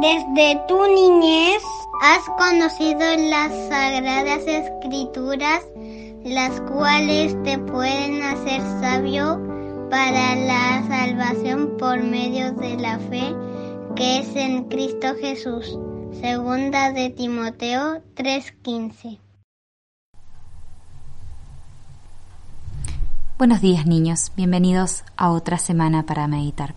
Desde tu niñez has conocido las sagradas escrituras, las cuales te pueden hacer sabio para la salvación por medio de la fe que es en Cristo Jesús. Segunda de Timoteo 3:15. Buenos días niños, bienvenidos a otra semana para meditar.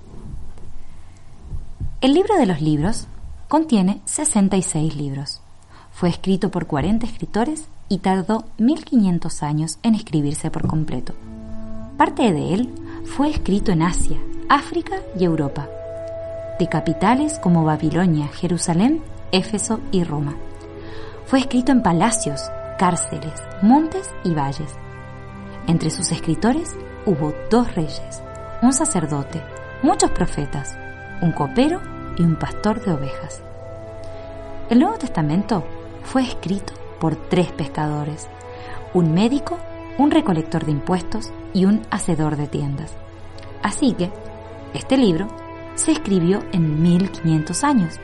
El libro de los libros contiene 66 libros. Fue escrito por 40 escritores y tardó 1500 años en escribirse por completo. Parte de él fue escrito en Asia, África y Europa, de capitales como Babilonia, Jerusalén, Éfeso y Roma. Fue escrito en palacios, cárceles, montes y valles entre sus escritores hubo dos reyes, un sacerdote, muchos profetas, un copero y un pastor de ovejas. El Nuevo Testamento fue escrito por tres pescadores, un médico, un recolector de impuestos y un hacedor de tiendas. Así que, este libro se escribió en 1500 años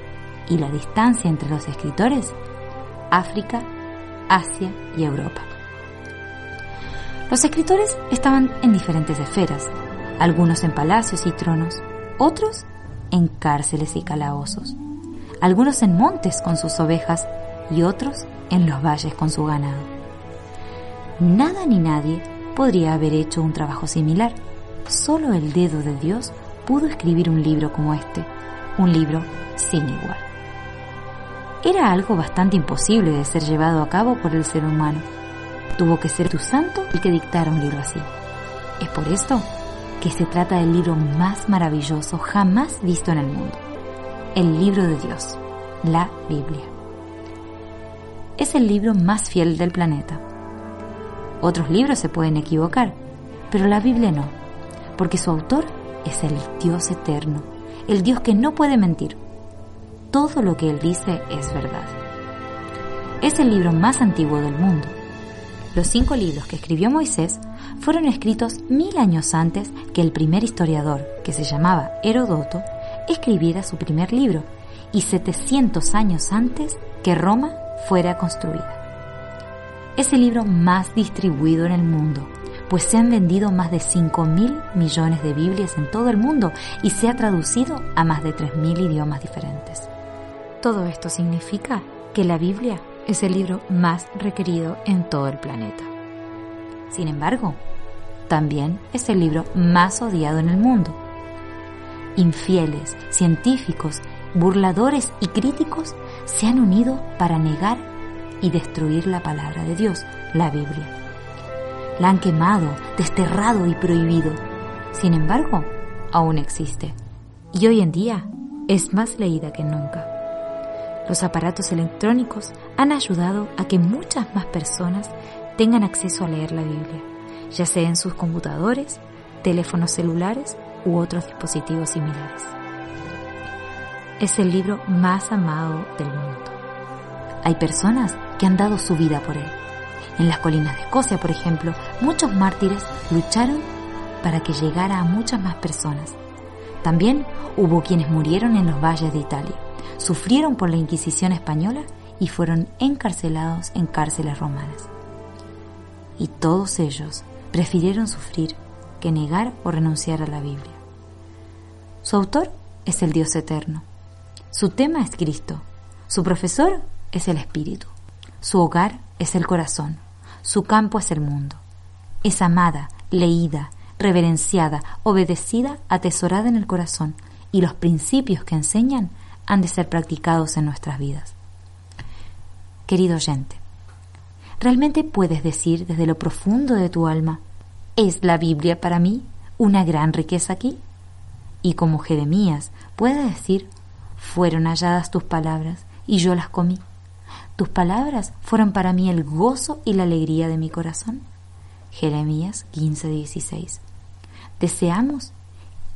y la distancia entre los escritores, África, Asia y Europa. Los escritores estaban en diferentes esferas, algunos en palacios y tronos, otros en cárceles y calabozos, algunos en montes con sus ovejas y otros en los valles con su ganado. Nada ni nadie podría haber hecho un trabajo similar. Solo el dedo de Dios pudo escribir un libro como este, un libro sin igual. Era algo bastante imposible de ser llevado a cabo por el ser humano Tuvo que ser tu santo el que dictara un libro así. Es por esto que se trata del libro más maravilloso jamás visto en el mundo. El libro de Dios, la Biblia. Es el libro más fiel del planeta. Otros libros se pueden equivocar, pero la Biblia no, porque su autor es el Dios eterno, el Dios que no puede mentir. Todo lo que Él dice es verdad. Es el libro más antiguo del mundo los cinco libros que escribió Moisés fueron escritos mil años antes que el primer historiador, que se llamaba Herodoto, escribiera su primer libro y 700 años antes que Roma fuera construida. Es el libro más distribuido en el mundo, pues se han vendido más de 5 mil millones de Biblias en todo el mundo y se ha traducido a más de 3 mil idiomas diferentes. Todo esto significa que la Biblia es el libro más requerido en todo el planeta. Sin embargo, también es el libro más odiado en el mundo. Infieles, científicos, burladores y críticos se han unido para negar y destruir la palabra de Dios, la Biblia. La han quemado, desterrado y prohibido. Sin embargo, aún existe. Y hoy en día es más leída que nunca. Los aparatos electrónicos han ayudado a que muchas más personas tengan acceso a leer la Biblia, ya sea en sus computadores, teléfonos celulares u otros dispositivos similares. Es el libro más amado del mundo. Hay personas que han dado su vida por él. En las colinas de Escocia, por ejemplo, muchos mártires lucharon para que llegara a muchas más personas. También hubo quienes murieron en los valles de Italia sufrieron por la Inquisición española y fueron encarcelados en cárceles romanas. Y todos ellos prefirieron sufrir que negar o renunciar a la Biblia. Su autor es el Dios eterno. Su tema es Cristo. Su profesor es el Espíritu. Su hogar es el corazón. Su campo es el mundo. Es amada, leída, reverenciada, obedecida, atesorada en el corazón, y los principios que enseñan han de ser practicados en nuestras vidas. Querido oyente, ¿realmente puedes decir desde lo profundo de tu alma, ¿es la Biblia para mí una gran riqueza aquí? y como Jeremías puede decir, fueron halladas tus palabras y yo las comí. Tus palabras fueron para mí el gozo y la alegría de mi corazón. Jeremías 15:16. Deseamos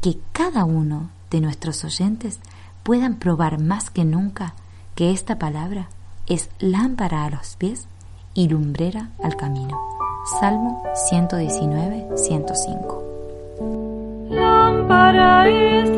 que cada uno de nuestros oyentes puedan probar más que nunca que esta palabra es lámpara a los pies y lumbrera al camino. Salmo 119, 105. Lámpara es